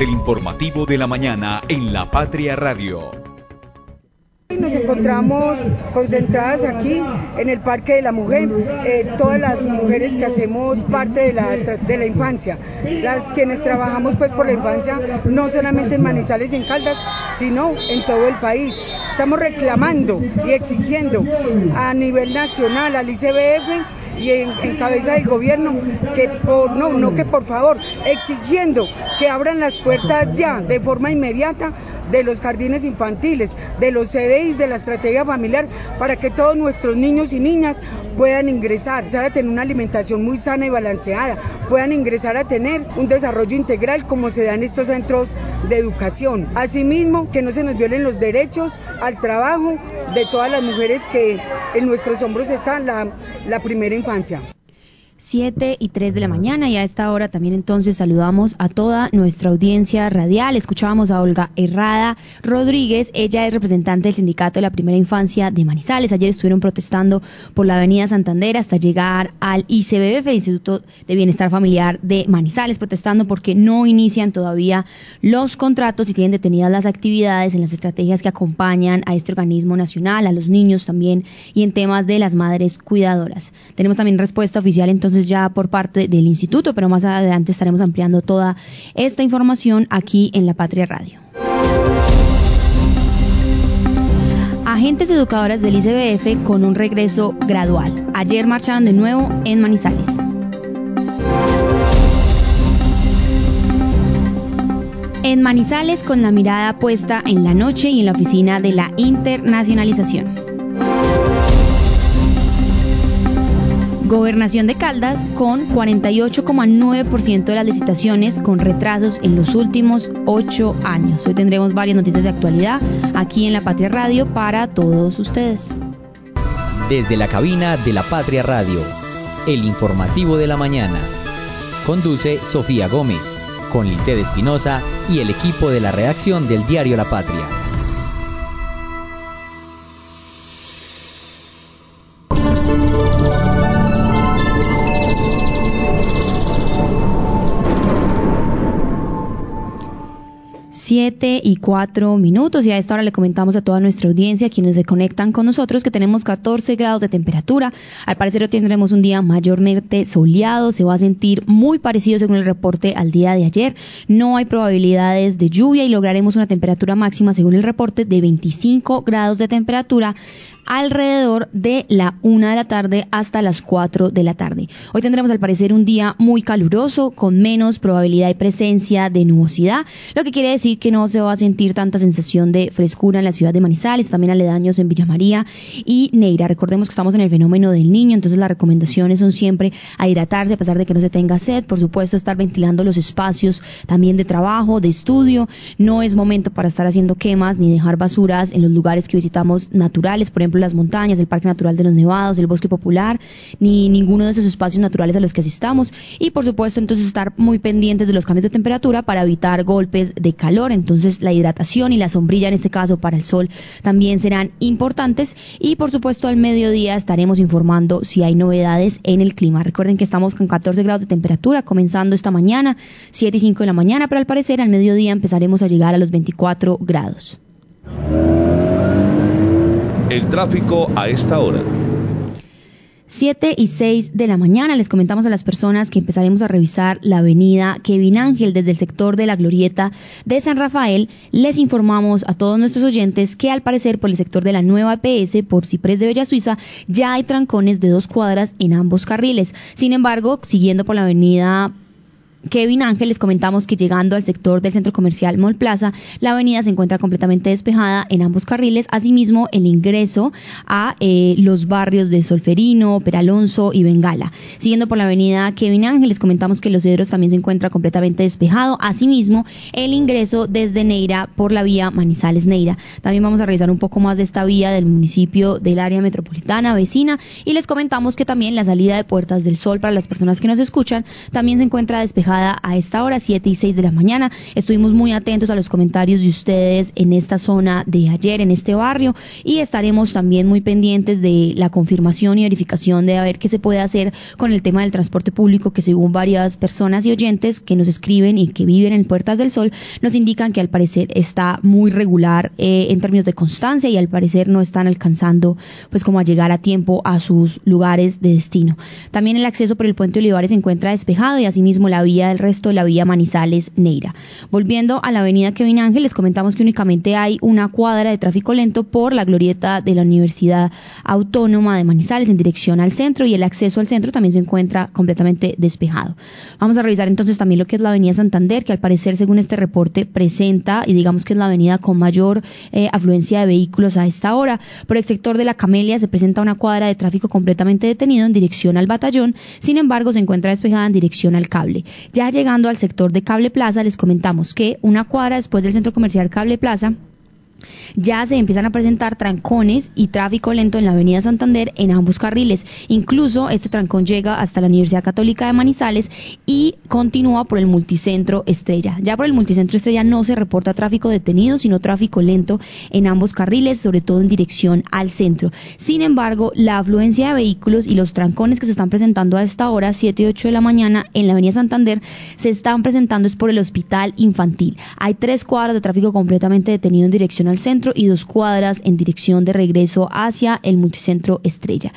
del informativo de la mañana en La Patria Radio. Nos encontramos concentradas aquí en el Parque de la Mujer, eh, todas las mujeres que hacemos parte de la, de la infancia, las quienes trabajamos pues por la infancia, no solamente en Manizales y en Caldas, sino en todo el país. Estamos reclamando y exigiendo a nivel nacional al ICBF y en, cabeza del gobierno que por no, no que por favor, exigiendo que abran las puertas ya de forma inmediata de los jardines infantiles, de los CDIs, de la estrategia familiar, para que todos nuestros niños y niñas puedan ingresar a tener una alimentación muy sana y balanceada, puedan ingresar a tener un desarrollo integral como se da en estos centros de educación. Asimismo, que no se nos violen los derechos al trabajo de todas las mujeres que en nuestros hombros están la primera infancia. 7 y 3 de la mañana y a esta hora también entonces saludamos a toda nuestra audiencia radial. Escuchábamos a Olga Herrada Rodríguez, ella es representante del Sindicato de la Primera Infancia de Manizales. Ayer estuvieron protestando por la Avenida Santander hasta llegar al ICBF, el Instituto de Bienestar Familiar de Manizales, protestando porque no inician todavía los contratos y tienen detenidas las actividades en las estrategias que acompañan a este organismo nacional, a los niños también y en temas de las madres cuidadoras. Tenemos también respuesta oficial entonces entonces ya por parte del instituto, pero más adelante estaremos ampliando toda esta información aquí en La Patria Radio. Agentes educadoras del ICBF con un regreso gradual. Ayer marcharon de nuevo en Manizales. En Manizales con la mirada puesta en la noche y en la oficina de la internacionalización. Gobernación de Caldas con 48,9% de las licitaciones con retrasos en los últimos ocho años. Hoy tendremos varias noticias de actualidad aquí en La Patria Radio para todos ustedes. Desde la cabina de La Patria Radio, el informativo de la mañana. Conduce Sofía Gómez, con Licede Espinosa y el equipo de la redacción del diario La Patria. 7 y 4 minutos y a esta hora le comentamos a toda nuestra audiencia, quienes se conectan con nosotros, que tenemos 14 grados de temperatura. Al parecer hoy tendremos un día mayormente soleado, se va a sentir muy parecido según el reporte al día de ayer. No hay probabilidades de lluvia y lograremos una temperatura máxima según el reporte de 25 grados de temperatura alrededor de la una de la tarde hasta las 4 de la tarde. Hoy tendremos al parecer un día muy caluroso, con menos probabilidad y presencia de nubosidad, lo que quiere decir que no se va a sentir tanta sensación de frescura en la ciudad de Manizales, también aledaños en Villa María y Neira. Recordemos que estamos en el fenómeno del niño, entonces las recomendaciones son siempre a hidratarse a pesar de que no se tenga sed, por supuesto estar ventilando los espacios también de trabajo, de estudio, no es momento para estar haciendo quemas ni dejar basuras en los lugares que visitamos naturales, por ejemplo las montañas, el Parque Natural de los Nevados, el Bosque Popular, ni ninguno de esos espacios naturales a los que asistamos. Y por supuesto, entonces estar muy pendientes de los cambios de temperatura para evitar golpes de calor. Entonces, la hidratación y la sombrilla, en este caso para el sol, también serán importantes. Y por supuesto, al mediodía estaremos informando si hay novedades en el clima. Recuerden que estamos con 14 grados de temperatura, comenzando esta mañana, 7 y 5 de la mañana, pero al parecer al mediodía empezaremos a llegar a los 24 grados. Tráfico a esta hora. 7 y 6 de la mañana les comentamos a las personas que empezaremos a revisar la avenida Kevin Ángel desde el sector de la Glorieta de San Rafael. Les informamos a todos nuestros oyentes que al parecer por el sector de la nueva EPS por Ciprés de Bella Suiza ya hay trancones de dos cuadras en ambos carriles. Sin embargo, siguiendo por la avenida Kevin Ángel, les comentamos que llegando al sector del centro comercial Mall Plaza, la avenida se encuentra completamente despejada en ambos carriles. Asimismo, el ingreso a eh, los barrios de Solferino, Peralonso y Bengala. Siguiendo por la avenida Kevin Ángel, les comentamos que Los Cedros también se encuentra completamente despejado. Asimismo, el ingreso desde Neira por la vía Manizales-Neira. También vamos a revisar un poco más de esta vía del municipio del área metropolitana vecina y les comentamos que también la salida de Puertas del Sol para las personas que nos escuchan también se encuentra despejada a esta hora, 7 y 6 de la mañana. Estuvimos muy atentos a los comentarios de ustedes en esta zona de ayer, en este barrio, y estaremos también muy pendientes de la confirmación y verificación de a ver qué se puede hacer con el tema del transporte público, que según varias personas y oyentes que nos escriben y que viven en Puertas del Sol, nos indican que al parecer está muy regular eh, en términos de constancia y al parecer no están alcanzando pues como a llegar a tiempo a sus lugares de destino. También el acceso por el puente Olivares se encuentra despejado y asimismo la vía del resto de la vía Manizales Neira. Volviendo a la avenida Kevin Ángel, les comentamos que únicamente hay una cuadra de tráfico lento por la glorieta de la Universidad Autónoma de Manizales en dirección al centro y el acceso al centro también se encuentra completamente despejado. Vamos a revisar entonces también lo que es la avenida Santander, que al parecer según este reporte presenta y digamos que es la avenida con mayor eh, afluencia de vehículos a esta hora. Por el sector de la Camelia se presenta una cuadra de tráfico completamente detenido en dirección al batallón, sin embargo se encuentra despejada en dirección al cable. Ya llegando al sector de Cable Plaza les comentamos que una cuadra después del centro comercial Cable Plaza ya se empiezan a presentar trancones y tráfico lento en la avenida Santander en ambos carriles. Incluso este trancón llega hasta la Universidad Católica de Manizales y continúa por el multicentro Estrella. Ya por el multicentro Estrella no se reporta tráfico detenido, sino tráfico lento en ambos carriles, sobre todo en dirección al centro. Sin embargo, la afluencia de vehículos y los trancones que se están presentando a esta hora, 7 y 8 de la mañana, en la avenida Santander, se están presentando es por el hospital infantil. Hay tres cuadros de tráfico completamente detenido en dirección al centro y dos cuadras en dirección de regreso hacia el multicentro Estrella.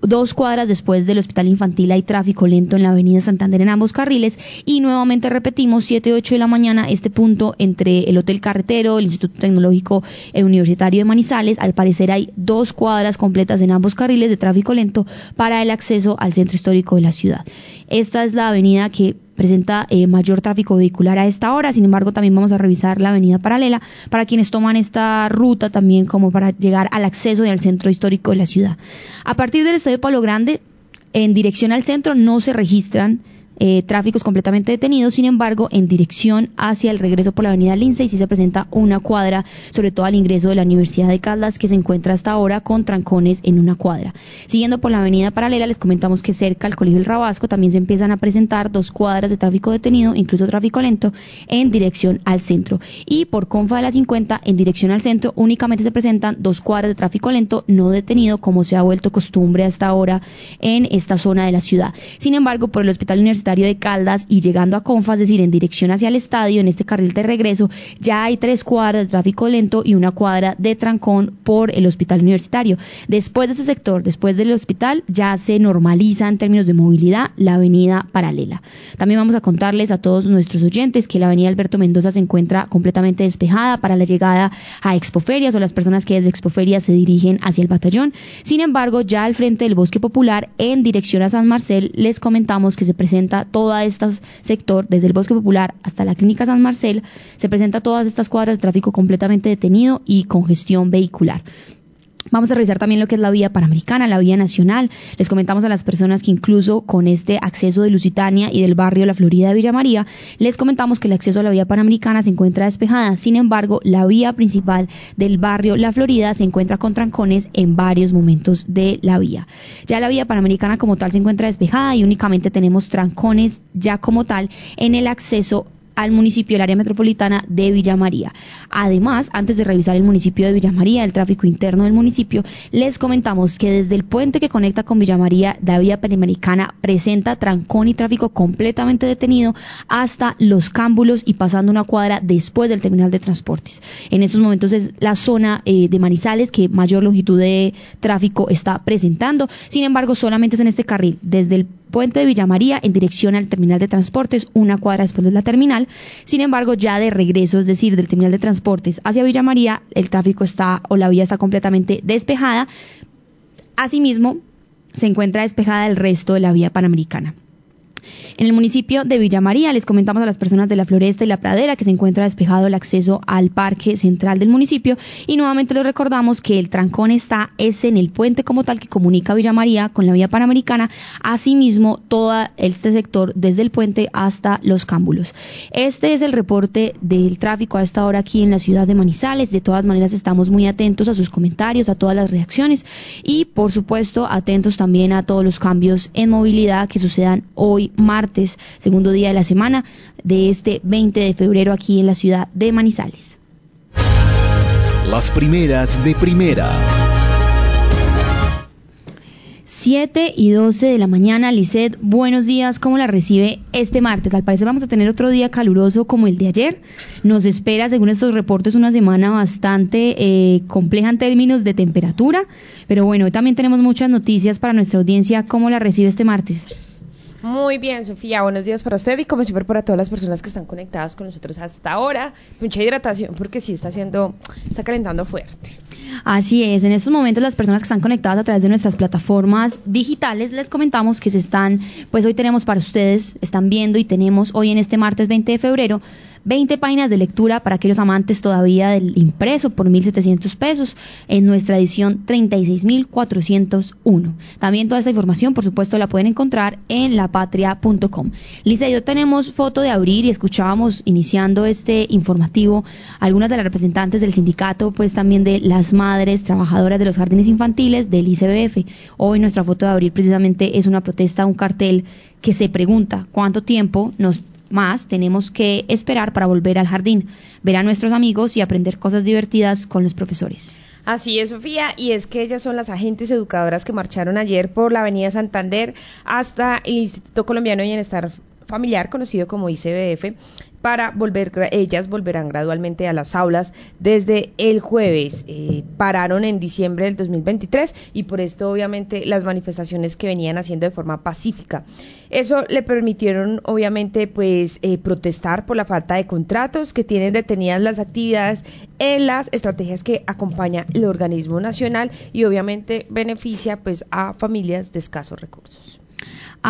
Dos cuadras después del hospital infantil hay tráfico lento en la avenida Santander en ambos carriles y nuevamente repetimos 7 y 8 de la mañana este punto entre el Hotel Carretero, el Instituto Tecnológico Universitario de Manizales. Al parecer hay dos cuadras completas en ambos carriles de tráfico lento para el acceso al centro histórico de la ciudad. Esta es la avenida que presenta eh, mayor tráfico vehicular a esta hora. Sin embargo, también vamos a revisar la avenida paralela para quienes toman esta ruta también como para llegar al acceso y al centro histórico de la ciudad. A partir del Estadio Palo Grande, en dirección al centro, no se registran eh, tráficos completamente detenidos, sin embargo, en dirección hacia el regreso por la avenida Lince sí se presenta una cuadra, sobre todo al ingreso de la Universidad de Caldas, que se encuentra hasta ahora con trancones en una cuadra. Siguiendo por la avenida paralela, les comentamos que cerca al Colegio El Rabasco también se empiezan a presentar dos cuadras de tráfico detenido, incluso tráfico lento, en dirección al centro. Y por Confa de la 50, en dirección al centro, únicamente se presentan dos cuadras de tráfico lento no detenido, como se ha vuelto costumbre hasta ahora en esta zona de la ciudad. Sin embargo, por el Hospital Universitario de Caldas y llegando a Confa, es decir, en dirección hacia el estadio, en este carril de regreso, ya hay tres cuadras de tráfico lento y una cuadra de trancón por el hospital universitario. Después de ese sector, después del hospital, ya se normaliza en términos de movilidad la avenida paralela. También vamos a contarles a todos nuestros oyentes que la avenida Alberto Mendoza se encuentra completamente despejada para la llegada a Expoferias o las personas que desde Expoferias se dirigen hacia el batallón. Sin embargo, ya al frente del Bosque Popular, en dirección a San Marcel, les comentamos que se presenta todo este sector, desde el Bosque Popular hasta la Clínica San Marcel, se presenta todas estas cuadras de tráfico completamente detenido y congestión vehicular. Vamos a revisar también lo que es la vía panamericana, la vía nacional. Les comentamos a las personas que incluso con este acceso de Lusitania y del barrio La Florida de Villa María, les comentamos que el acceso a la vía panamericana se encuentra despejada. Sin embargo, la vía principal del barrio La Florida se encuentra con trancones en varios momentos de la vía. Ya la vía panamericana como tal se encuentra despejada y únicamente tenemos trancones ya como tal en el acceso al municipio del área metropolitana de Villa María. Además, antes de revisar el municipio de Villa María, el tráfico interno del municipio, les comentamos que desde el puente que conecta con Villa María, la vía panamericana presenta trancón y tráfico completamente detenido hasta los cámbulos y pasando una cuadra después del terminal de transportes. En estos momentos es la zona eh, de Manizales que mayor longitud de tráfico está presentando. Sin embargo, solamente es en este carril, desde el puente de Villa María en dirección al terminal de transportes, una cuadra después de la terminal. Sin embargo, ya de regreso, es decir, del terminal de transportes hacia Villa María, el tráfico está o la vía está completamente despejada. Asimismo, se encuentra despejada el resto de la vía panamericana. En el municipio de Villa María les comentamos a las personas de la Floresta y la Pradera que se encuentra despejado el acceso al parque central del municipio y nuevamente les recordamos que el trancón está es en el puente como tal que comunica Villa María con la vía panamericana, asimismo todo este sector desde el puente hasta los cámbulos. Este es el reporte del tráfico a esta hora aquí en la ciudad de Manizales. De todas maneras estamos muy atentos a sus comentarios, a todas las reacciones y por supuesto atentos también a todos los cambios en movilidad que sucedan hoy martes, segundo día de la semana de este 20 de febrero aquí en la ciudad de Manizales. Las primeras de primera. 7 y 12 de la mañana. Lisset, buenos días. ¿Cómo la recibe este martes? Al parecer vamos a tener otro día caluroso como el de ayer. Nos espera, según estos reportes, una semana bastante eh, compleja en términos de temperatura. Pero bueno, hoy también tenemos muchas noticias para nuestra audiencia. ¿Cómo la recibe este martes? Muy bien, Sofía. Buenos días para usted y como siempre para todas las personas que están conectadas con nosotros hasta ahora. Mucha hidratación porque sí está haciendo, está calentando fuerte. Así es, en estos momentos las personas que están conectadas a través de nuestras plataformas digitales les comentamos que se están, pues hoy tenemos para ustedes, están viendo y tenemos hoy en este martes 20 de febrero 20 páginas de lectura para aquellos amantes todavía del impreso por 1.700 pesos en nuestra edición 36.401. También toda esta información, por supuesto, la pueden encontrar en lapatria.com. Lisa, yo tenemos foto de abrir y escuchábamos iniciando este informativo algunas de las representantes del sindicato, pues también de las madres trabajadoras de los jardines infantiles del ICBF. Hoy nuestra foto de abrir precisamente es una protesta, un cartel que se pregunta cuánto tiempo nos más tenemos que esperar para volver al jardín, ver a nuestros amigos y aprender cosas divertidas con los profesores. Así es, Sofía, y es que ellas son las agentes educadoras que marcharon ayer por la Avenida Santander hasta el Instituto Colombiano de Bienestar Familiar, conocido como ICBF, para volver, ellas volverán gradualmente a las aulas desde el jueves. Eh, pararon en diciembre del 2023 y por esto obviamente las manifestaciones que venían haciendo de forma pacífica. Eso le permitieron obviamente pues eh, protestar por la falta de contratos que tienen detenidas las actividades en las estrategias que acompaña el organismo nacional y obviamente beneficia pues a familias de escasos recursos.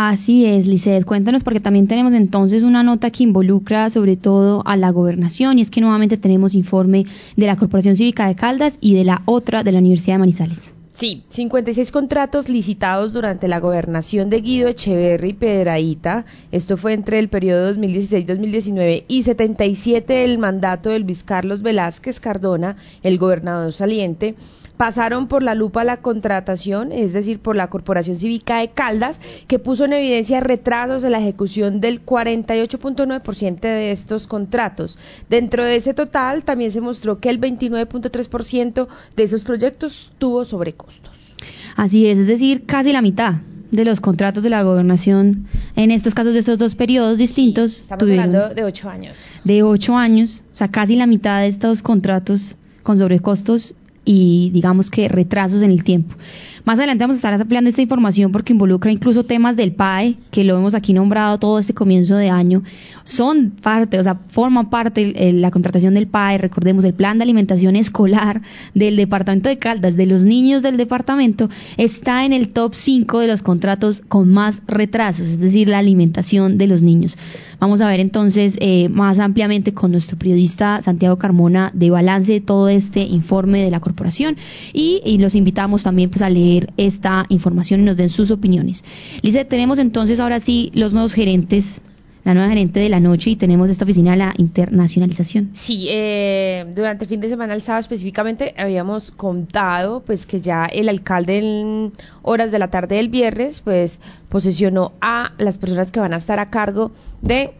Así es, Liced, cuéntanos porque también tenemos entonces una nota que involucra sobre todo a la gobernación y es que nuevamente tenemos informe de la Corporación Cívica de Caldas y de la otra de la Universidad de Manizales. Sí, 56 contratos licitados durante la gobernación de Guido Echeverri Pedraíta, esto fue entre el periodo 2016-2019 y 77 del mandato de Luis Carlos Velázquez Cardona, el gobernador saliente, pasaron por la lupa la contratación, es decir, por la Corporación Cívica de Caldas, que puso en evidencia retrasos en la ejecución del 48.9% de estos contratos. Dentro de ese total también se mostró que el 29.3% de esos proyectos tuvo sobrecostos. Así es, es decir, casi la mitad de los contratos de la gobernación en estos casos de estos dos periodos distintos. Sí, estamos hablando de ocho años. De ocho años, o sea, casi la mitad de estos contratos con sobrecostos y digamos que retrasos en el tiempo. Más adelante vamos a estar ampliando esta información porque involucra incluso temas del PAE, que lo hemos aquí nombrado todo este comienzo de año. Son parte, o sea, forman parte de la contratación del PAE, recordemos, el plan de alimentación escolar del departamento de Caldas, de los niños del departamento, está en el top 5 de los contratos con más retrasos, es decir, la alimentación de los niños. Vamos a ver entonces eh, más ampliamente con nuestro periodista Santiago Carmona de balance de todo este informe de la corporación y, los invitamos también pues a leer esta información y nos den sus opiniones. Lice, tenemos entonces ahora sí los nuevos gerentes la nueva gerente de la noche y tenemos esta oficina de la internacionalización. Sí, eh, durante el fin de semana, el sábado específicamente, habíamos contado pues que ya el alcalde en horas de la tarde del viernes pues posesionó a las personas que van a estar a cargo de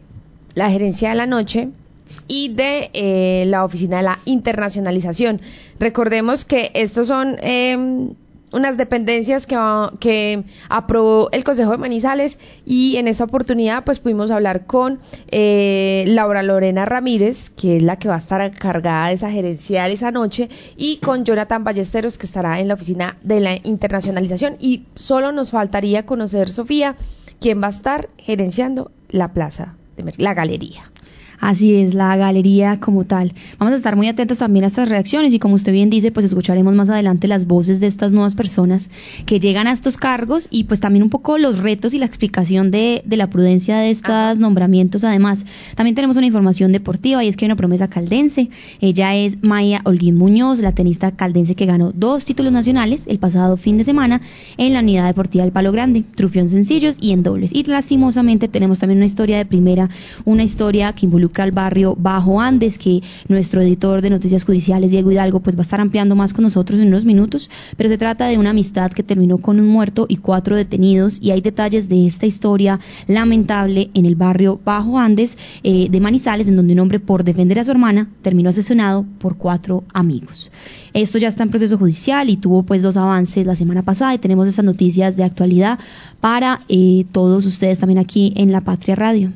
la gerencia de la noche y de eh, la oficina de la internacionalización. Recordemos que estos son... Eh, unas dependencias que, que aprobó el Consejo de Manizales y en esta oportunidad pues pudimos hablar con eh, Laura Lorena Ramírez, que es la que va a estar encargada de esa gerencial esa noche, y con Jonathan Ballesteros, que estará en la oficina de la internacionalización. Y solo nos faltaría conocer, Sofía, quién va a estar gerenciando la plaza, de la galería. Así es, la galería como tal. Vamos a estar muy atentos también a estas reacciones y como usted bien dice, pues escucharemos más adelante las voces de estas nuevas personas que llegan a estos cargos y pues también un poco los retos y la explicación de, de la prudencia de estos nombramientos. Además, también tenemos una información deportiva y es que hay una promesa caldense. Ella es Maya Holguín Muñoz, la tenista caldense que ganó dos títulos nacionales el pasado fin de semana en la unidad deportiva del Palo Grande, trufión sencillos y en dobles. Y lastimosamente tenemos también una historia de primera, una historia que involucra involucra al barrio Bajo Andes, que nuestro editor de Noticias Judiciales, Diego Hidalgo, pues va a estar ampliando más con nosotros en unos minutos, pero se trata de una amistad que terminó con un muerto y cuatro detenidos y hay detalles de esta historia lamentable en el barrio Bajo Andes eh, de Manizales, en donde un hombre por defender a su hermana terminó asesinado por cuatro amigos. Esto ya está en proceso judicial y tuvo pues dos avances la semana pasada y tenemos esas noticias de actualidad para eh, todos ustedes también aquí en La Patria Radio.